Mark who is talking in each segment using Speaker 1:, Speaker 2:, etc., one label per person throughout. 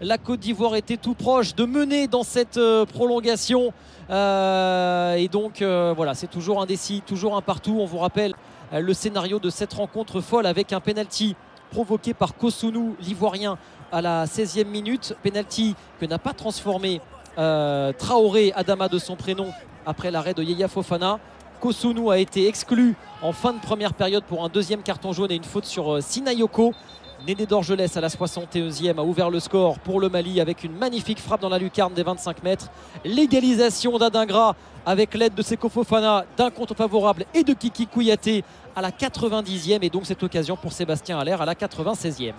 Speaker 1: La Côte d'Ivoire était tout proche de mener dans cette euh, prolongation. Euh, et donc euh, voilà, c'est toujours indécis, toujours un partout. On vous rappelle le scénario de cette rencontre folle avec un penalty provoqué par Kosunu, l'Ivoirien, à la 16e minute. Penalty que n'a pas transformé Traoré Adama de son prénom après l'arrêt de Yeya Fofana. Kosunu a été exclu en fin de première période pour un deuxième carton jaune et une faute sur Sinayoko. Néné d'Orgelès à la 61e a ouvert le score pour le Mali avec une magnifique frappe dans la lucarne des 25 mètres. L'égalisation d'Adingra avec l'aide de Seko Fofana d'un contre favorable et de Kiki Kouyaté à la 90e et donc cette occasion pour Sébastien Allaire à la 96e.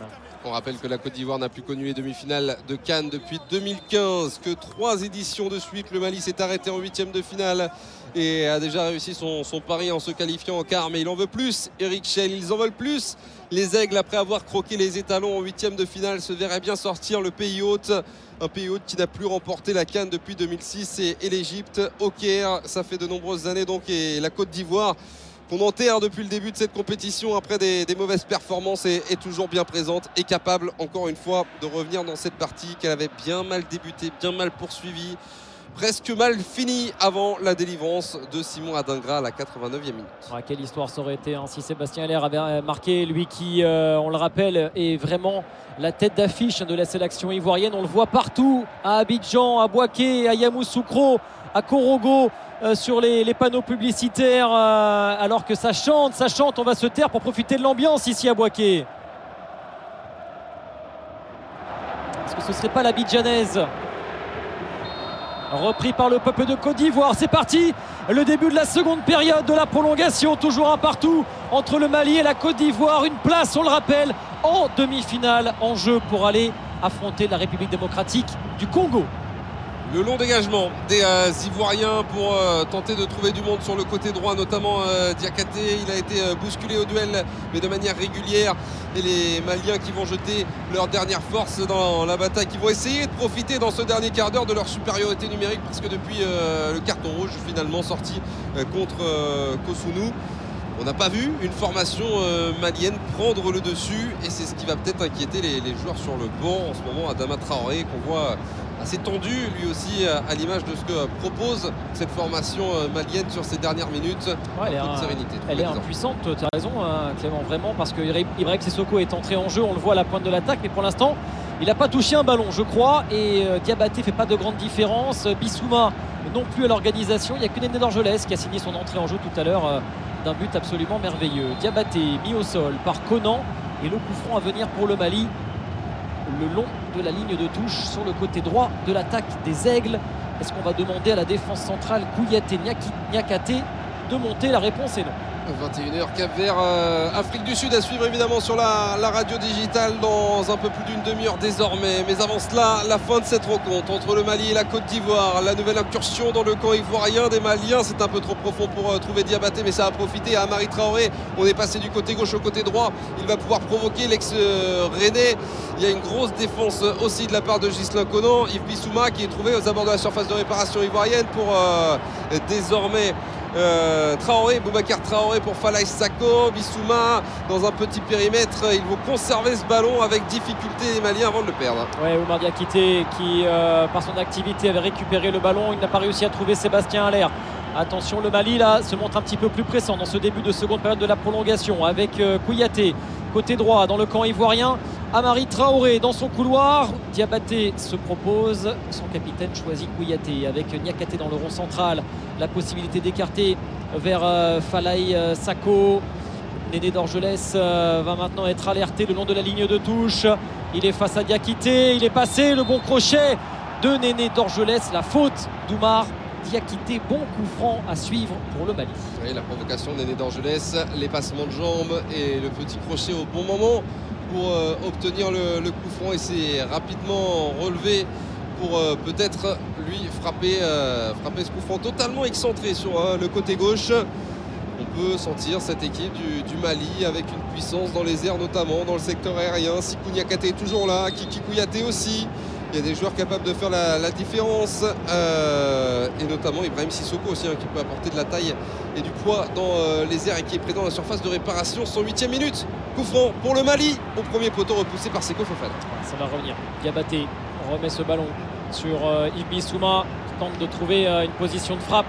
Speaker 2: On rappelle que la Côte d'Ivoire n'a plus connu les demi-finales de Cannes depuis 2015, que trois éditions de suite, le Mali s'est arrêté en huitième de finale et a déjà réussi son, son pari en se qualifiant en quart. Mais il en veut plus, Eric Schell, ils en veulent plus. Les Aigles, après avoir croqué les étalons en huitième de finale, se verraient bien sortir le pays hôte. Un pays hôte qui n'a plus remporté la Cannes depuis 2006 et, et l'Égypte au Caire. Ça fait de nombreuses années donc et la Côte d'Ivoire qu'on enterre depuis le début de cette compétition après des, mauvaises performances est, toujours bien présente et capable encore une fois de revenir dans cette partie qu'elle avait bien mal débuté, bien mal poursuivie, presque mal finie avant la délivrance de Simon Adingra à la 89e minute.
Speaker 1: Quelle histoire ça aurait été hein, si Sébastien Allaire avait marqué, lui qui, euh, on le rappelle, est vraiment la tête d'affiche de la sélection ivoirienne. On le voit partout, à Abidjan, à Boaké, à Yamoussoukro, à Korogo. Euh, sur les, panneaux publicitaires euh, alors que ça chante, ça chante, on va se taire pour profiter de l'ambiance ici à Boaké. Est-ce que ce serait pas la Bidjanaise Repris par le peuple de Côte d'Ivoire, c'est parti Le début de la seconde période de la prolongation, toujours un partout entre le Mali et la Côte d'Ivoire. Une place, on le rappelle, en demi-finale en jeu pour aller affronter la République démocratique du Congo
Speaker 2: le long dégagement des euh, Ivoiriens pour euh, tenter de trouver du monde sur le côté droit, notamment euh. Il a été euh, bousculé au duel, mais de manière régulière. Et les Maliens qui vont jeter leur dernière force dans la bataille, qui vont essayer de profiter dans ce dernier quart d'heure de leur supériorité numérique, parce que depuis le carton rouge finalement sorti contre Kosunu, on n'a pas vu une formation malienne prendre le dessus et c'est ce qui va peut-être inquiéter les, les, joueurs sur le banc en ce moment. Adama Traoré qu'on voit assez tendu lui aussi à l'image de ce que propose cette formation malienne sur ces dernières minutes.
Speaker 1: Ouais, elle, est, un, sérénité, elle est impuissante, tu as raison hein, Clément, vraiment, parce que Ibrahim Sissoko est entré en jeu, on le voit à la pointe de l'attaque, mais pour l'instant, il n'a pas touché un ballon, je crois, et euh, Diabaté fait pas de grande différence. Bissouma non plus à l'organisation. Il n'y a que Néné d'Orgelès qui a signé son entrée en jeu tout à l'heure euh, d'un but absolument merveilleux. Diabaté mis au sol par Conan et le coup franc à venir pour le Mali le long de la ligne de touche sur le côté droit de l'attaque des Aigles. Est-ce qu'on va demander à la défense centrale Kouyaté Niakate de monter? La réponse est non.
Speaker 2: 21h Cap Vert, euh, Afrique du Sud à suivre évidemment sur la, radio digitale dans un peu plus d'une demi-heure désormais. Mais avant cela, la fin de cette rencontre entre le Mali et la Côte d'Ivoire. La nouvelle incursion dans le camp ivoirien des Maliens. C'est un peu trop profond pour euh, trouver Diabaté, mais ça a profité à Marie Traoré. On est passé du côté gauche au côté droit. Il va pouvoir provoquer l'ex-René. Il y a une grosse défense aussi de la part de Gislain Conan. Yves Bissouma qui est trouvé aux abords de la surface de réparation ivoirienne pour euh, désormais euh, Traoré, Boubacar Traoré pour Falaï Sako, Bissouma dans un petit périmètre. Ils vont conserver ce ballon avec difficulté les Maliens avant de le perdre.
Speaker 1: Ouais, Oumar Diakité qui, euh, par son activité, avait récupéré le ballon. Il n'a pas réussi à trouver Sébastien Allaire. Attention, le Mali là se montre un petit peu plus pressant dans ce début de seconde période de la prolongation avec euh, Kouyaté côté droit dans le camp ivoirien. Amari Traoré dans son couloir. Diabaté se propose. Son capitaine choisit Kouyaté avec Niakate dans le rond central. La possibilité d'écarter vers euh, Falaï euh, Sako. Néné d'Orgelès euh, va maintenant être alerté le long de la ligne de touche. Il est face à Diakité. Il est passé. Le bon crochet de Néné d'Orgelès. La faute d'Oumar Diakité, bon coup franc à suivre pour le Mali.
Speaker 2: La provocation d'Aîné d'Angelès, les passements de jambes et le petit crochet au bon moment pour euh, obtenir le, coup franc et c'est rapidement relevé pour euh, peut-être lui frapper, euh, frapper ce coup franc totalement excentré sur le côté gauche. On peut sentir cette équipe du, Mali avec une puissance dans les airs notamment, dans le secteur aérien. Sikou Niakate est toujours là, Kiki Kouyaté aussi. Il y a des joueurs capables de faire la, différence et notamment Ibrahim Sissoko aussi hein, qui peut apporter de la taille et du poids dans les airs et qui est présent dans la surface de réparation. 108e minute Coup franc pour le Mali au premier poteau repoussé par Seko Fofana.
Speaker 1: Ça va revenir. Diabaté remet ce ballon sur euh, Ibissouma, tente de trouver euh, une position de frappe.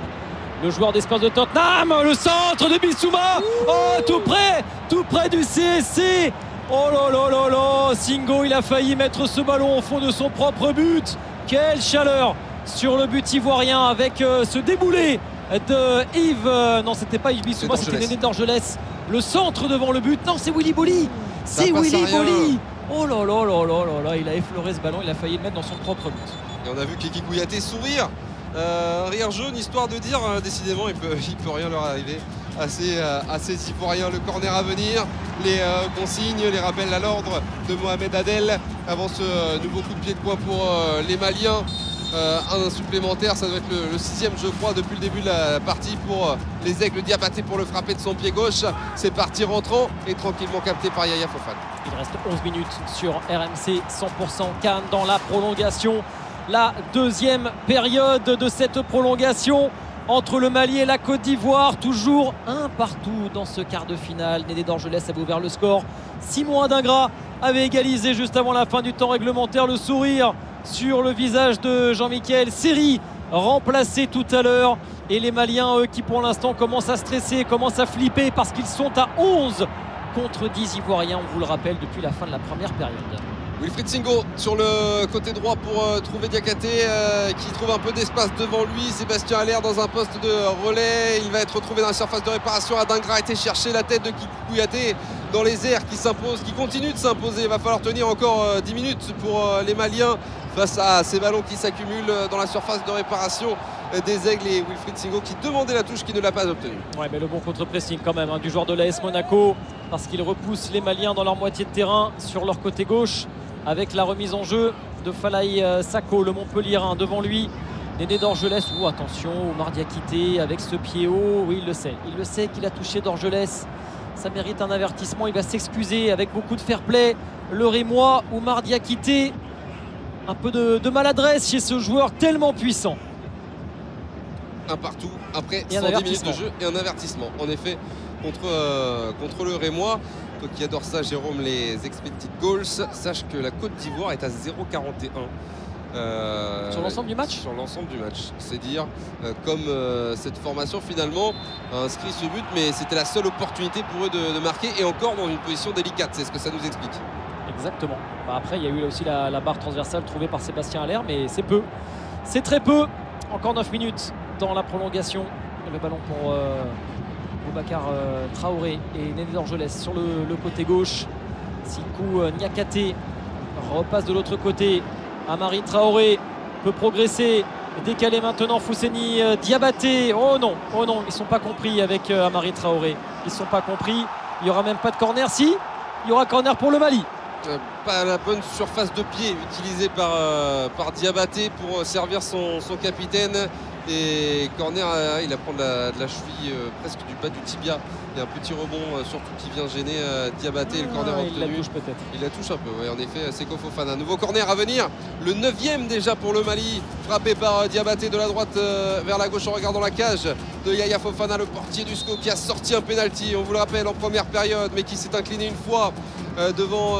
Speaker 1: Le joueur d'espace de Tottenham, le centre de Bissouma, oh tout près, tout près du CSC. Oh là là là là, Singo, il a failli mettre ce ballon au fond de son propre but. Quelle chaleur sur le but ivoirien avec euh, ce déboulé de Yves. non, c'était pas Yves Bissouma, c'était. Néné d'Orgelès. Le centre devant le but. Non, c'est Willy Bolly. C'est Willy
Speaker 2: rien.
Speaker 1: Bolly. Oh là là là là là là, il a effleuré ce ballon, il a failli le mettre dans son propre but.
Speaker 2: Et on a vu Kiki Kouyaté sourire. Euh, rire jaune, histoire de dire, euh, décidément, il peut, il peut rien leur arriver. Assez, euh, assez ivoirien, le corner à venir, les euh, consignes, les rappels à l'ordre de Mohamed Adel avant ce nouveau coup de pied de poing pour les Maliens. Euh, un supplémentaire, ça doit être le, sixième, je crois, depuis le début de la partie pour euh, les aigles Diabaté pour le frapper de son pied gauche. C'est parti rentrant et tranquillement capté par Yaya Fofana.
Speaker 1: Il reste 11 minutes sur RMC 100% Cannes dans la prolongation. La deuxième période de cette prolongation entre le Mali et la Côte d'Ivoire. Toujours un partout dans ce quart de finale. Nédé d'Orgelès avait ouvert le score. Simon Adingra avait égalisé juste avant la fin du temps réglementaire. Le sourire sur le visage de Jean-Michel Seri remplacé tout à l'heure. Et les Maliens, eux, qui pour l'instant commencent à stresser, commencent à flipper parce qu'ils sont à 11 contre 10 Ivoiriens, on vous le rappelle, depuis la fin de la première période.
Speaker 2: Wilfried Singo sur le côté droit pour euh, trouver Diakaté euh, qui trouve un peu d'espace devant lui. Sébastien Allaire dans un poste de relais. Il va être retrouvé dans la surface de réparation. Adingra a été chercher la tête de Kikouyaté dans les airs qui s'impose, qui continue de s'imposer. Il va falloir tenir encore euh, 10 minutes pour euh, les Maliens face à ces ballons qui s'accumulent euh, dans la surface de réparation euh, des Aigles et Wilfried Singo qui demandait la touche qui ne l'a pas obtenue.
Speaker 1: Ouais, mais le bon contre-pressing quand même hein, du joueur de l'AS Monaco parce qu'il repousse les Maliens dans leur moitié de terrain sur leur côté gauche avec la remise en jeu de Falaï euh, Sako, le Montpellierin devant lui. Néné d'Orgelès, ou attention, Omar Diakité avec ce pied haut, oui il le sait, il le sait qu'il a touché d'Orgelès. Ça mérite un avertissement, il va s'excuser avec beaucoup de fair play. Le Rémois, Omar Diakité, un peu de, de maladresse chez ce joueur tellement puissant.
Speaker 2: un partout après
Speaker 1: Et un
Speaker 2: 110 minutes de jeu et un avertissement. En effet, contre, euh, contre le Rémois, toi qui adore ça, Jérôme, les expected goals, sache que la Côte d'Ivoire est à 0,41. Euh,
Speaker 1: Sur l'ensemble du match
Speaker 2: Sur l'ensemble du match. C'est dire euh, comme euh, cette formation finalement a inscrit ce but, mais c'était la seule opportunité pour eux de, de marquer et encore dans une position délicate. C'est ce que ça nous explique.
Speaker 1: Exactement. Bah, après, il y a eu aussi la, barre transversale trouvée par Sébastien Allaire, mais c'est peu. C'est très peu. Encore 9 minutes dans la prolongation. Le ballon pour euh, Boubacar euh, Traoré et Néné sur le, le côté gauche. Sikou euh, Niakate repasse de l'autre côté. Amari Traoré peut progresser. Décalé maintenant Fousseni euh, Diabaté. Oh non, oh non, ils ne sont pas compris avec euh, Amari Traoré. Ils ne sont pas compris. Il n'y aura même pas de corner. Si, il y aura corner pour le Mali.
Speaker 2: Euh, pas la bonne surface de pied utilisée par, euh, Diabaté pour euh, servir son, capitaine. Et Corner, il apprend de la, de la cheville presque du bas du tibia. Il y a un petit rebond euh, surtout qui vient gêner euh, Diabaté. le corner
Speaker 1: Ah, il la
Speaker 2: obtenu.
Speaker 1: touche peut-être.
Speaker 2: Il la touche un peu, oui, en effet, c'est Fofana. Nouveau corner à venir, le neuvième déjà pour le Mali, frappé par euh, Diabaté de la droite vers la gauche en regardant la cage de Yaya Fofana, le portier du SCO qui a sorti un penalty, on vous le rappelle, en première période, mais qui s'est incliné une fois devant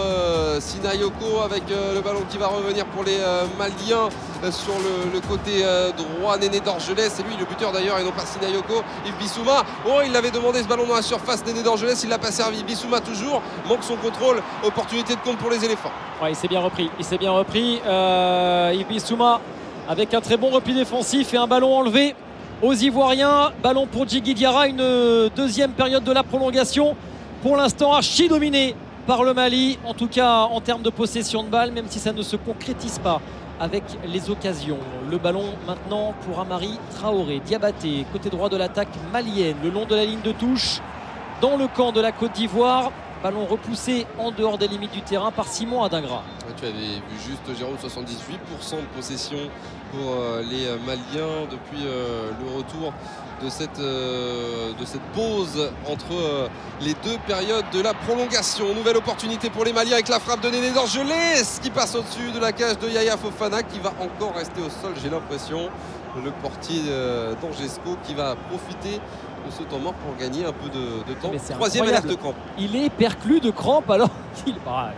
Speaker 2: Sinayoko avec le ballon qui va revenir pour les Maliens sur le, le côté droit, Néné d'Orgelès, c'est lui le buteur d'ailleurs et non pas Sinayoko, Yves Bissouma. Oh, il avait demandé ce ballon dans la surface, Néné d'Orgelès, il l'a pas servi. Bissouma toujours, manque son contrôle, opportunité de compte pour les éléphants.
Speaker 1: Ouais, il s'est bien repris. Il s'est bien repris. Euh, Yves Bissouma avec un très bon repli défensif et un ballon enlevé aux Ivoiriens. Ballon pour Djigui Diarra. Une deuxième période de la prolongation. Pour l'instant, archi dominé par le Mali. En tout cas, en termes de possession de balle, même si ça ne se concrétise pas avec les occasions. Le ballon maintenant pour Amari Traoré. Diabaté, côté droit de l'attaque malienne, le long de la ligne de touche, dans le camp de la Côte d'Ivoire. Ballon repoussé en dehors des limites du terrain par Simon Adingra.
Speaker 2: Tu avais vu juste Jérôme 78% de possession pour euh, les euh, Maliens depuis euh, le retour de cette, de cette pause entre les deux périodes de la prolongation. Nouvelle opportunité pour les Maliens avec la frappe de Néné d'Orgelès qui passe au-dessus de la cage de Yaya Fofana qui va encore rester au sol, j'ai l'impression. Le portier d'Angesco qui va profiter de ce temps mort pour gagner un peu de, temps.
Speaker 1: Mais c'est
Speaker 2: Troisième
Speaker 1: incroyable.
Speaker 2: alerte crampe.
Speaker 1: Il est perclus de crampes alors qu'il bah,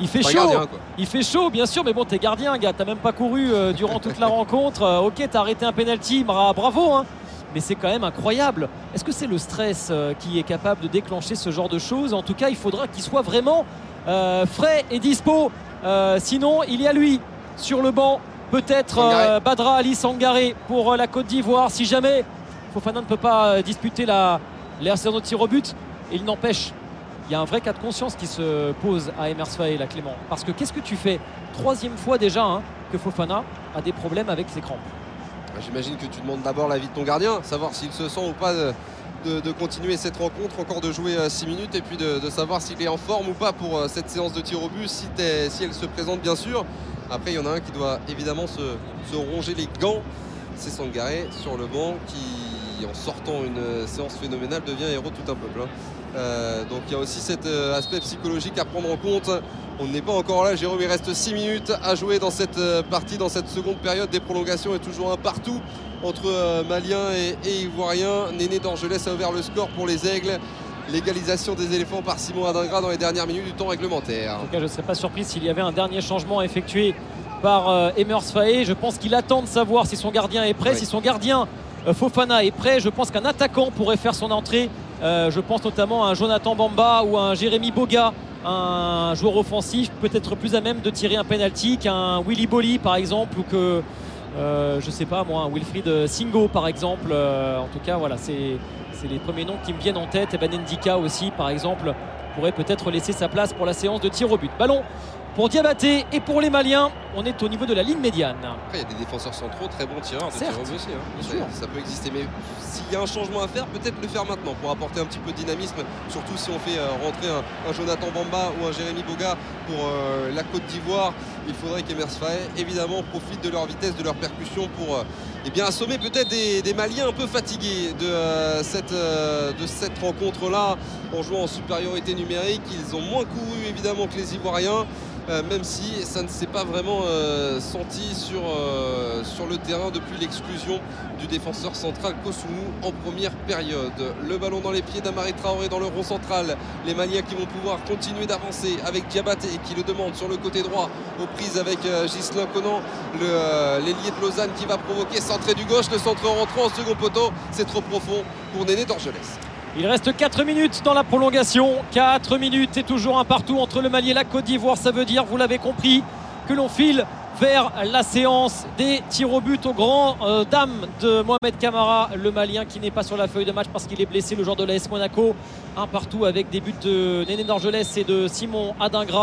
Speaker 1: il fait chaud.
Speaker 2: gardien.
Speaker 1: Il fait chaud, bien sûr, mais bon, t'es gardien, gars. T'as même pas couru euh, durant toute la rencontre. Euh, ok, t'as arrêté un penalty, bra- bravo. hein. Mais c'est quand même incroyable. Est-ce que c'est le stress euh, qui est capable de déclencher ce genre de choses? En tout cas, il faudra qu'il soit vraiment euh, frais et dispo. Euh, sinon, il y a lui sur le banc. Peut-être euh, Badra Ali Sangaré pour la Côte d'Ivoire. Si jamais Fofana ne peut pas euh, disputer la, la de tir au but, il n'empêche il y a un vrai cas de conscience qui se pose à Emers Faé, là, Clément. Parce que qu'est-ce que tu fais Troisième fois déjà hein, que Fofana a des problèmes avec ses crampes?
Speaker 2: Bah, J'imagine que tu demandes d'abord l'avis de ton gardien, savoir s'il se sent ou pas de, continuer cette rencontre, encore de jouer 6 minutes et puis de, savoir s'il est en forme ou pas pour euh, cette séance de tir au but, si elle se présente bien sûr. Après, il y en a un qui doit évidemment se, se ronger les gants. C'est Sangaré sur le banc qui, en sortant une euh, séance phénoménale, devient héros de tout un peuple. hein. Euh, donc il y a aussi cet euh, aspect psychologique à prendre en compte. On n'est pas encore là, Jérôme, il reste 6 minutes à jouer dans cette partie, dans cette seconde période des prolongations et toujours un partout entre euh, Maliens et, et Ivoiriens. Néné d'Orgelès a ouvert le score pour les Aigles. L'égalisation des éléphants par Simon Adingra dans les dernières minutes du temps réglementaire.
Speaker 1: En tout cas, je ne serais pas surpris s'il y avait un dernier changement effectué par Emers Faé. Je pense qu'il attend de savoir si son gardien est prêt. Si son gardien Fofana est prêt, je pense qu'un attaquant pourrait faire son entrée. Euh, je pense notamment à un Jonathan Bamba ou à un Jérémy Boga, un joueur offensif peut-être plus à même de tirer un penalty qu'un Willy Bolly par exemple ou que euh, je sais pas moi un Wilfried Singo par exemple. Euh, en tout cas voilà c'est les premiers noms qui me viennent en tête. Et Ben Ndika aussi par exemple pourrait peut-être laisser sa place pour la séance de tir au but. Ballon pour Diabaté et pour les Maliens. On est au niveau de la ligne médiane.
Speaker 2: Après, il y a des défenseurs centraux, très bons tireurs de
Speaker 1: Certes,
Speaker 2: tir au but aussi. hein.
Speaker 1: bien
Speaker 2: Ça-
Speaker 1: sûr.
Speaker 2: Ça peut exister. Mais s'il y a un changement à faire, peut-être le faire maintenant pour apporter un petit peu de dynamisme. Surtout si on fait euh, rentrer un, un Jonathan Bamba ou un Jérémy Boga pour euh, la Côte d'Ivoire. Il faudrait qu'Emers Faé, évidemment, profite de leur vitesse, de leur percussion pour euh, eh bien, assommer peut-être des, des Maliens un peu fatigués de, cette, de cette rencontre-là en jouant en supériorité numérique. Ils ont moins couru, évidemment, que les Ivoiriens. Euh, même si ça ne s'est pas vraiment euh, senti sur, euh, sur le terrain depuis l'exclusion du défenseur central Kosoumou en première période. Le ballon dans les pieds d'Amari Traoré dans le rond central. Les Maliens qui vont pouvoir continuer d'avancer avec Diabaté qui le demande sur le côté droit aux prises avec Ghislain Conan, l'ailier de Lausanne qui va provoquer centré du gauche, le centre rentrant en second poteau. C'est trop profond pour Néné d'Orgelès.
Speaker 1: Il reste 4 minutes dans la prolongation. 4 minutes et toujours un partout entre le Mali et la Côte d'Ivoire. Ça veut dire, vous l'avez compris, que l'on file vers la séance des tirs au but au grand euh, dame de Mohamed Camara, le Malien qui n'est pas sur la feuille de match parce qu'il est blessé, le joueur de l'AS Monaco. Un partout avec des buts de Néné d'Orgelès et de Simon Adingra.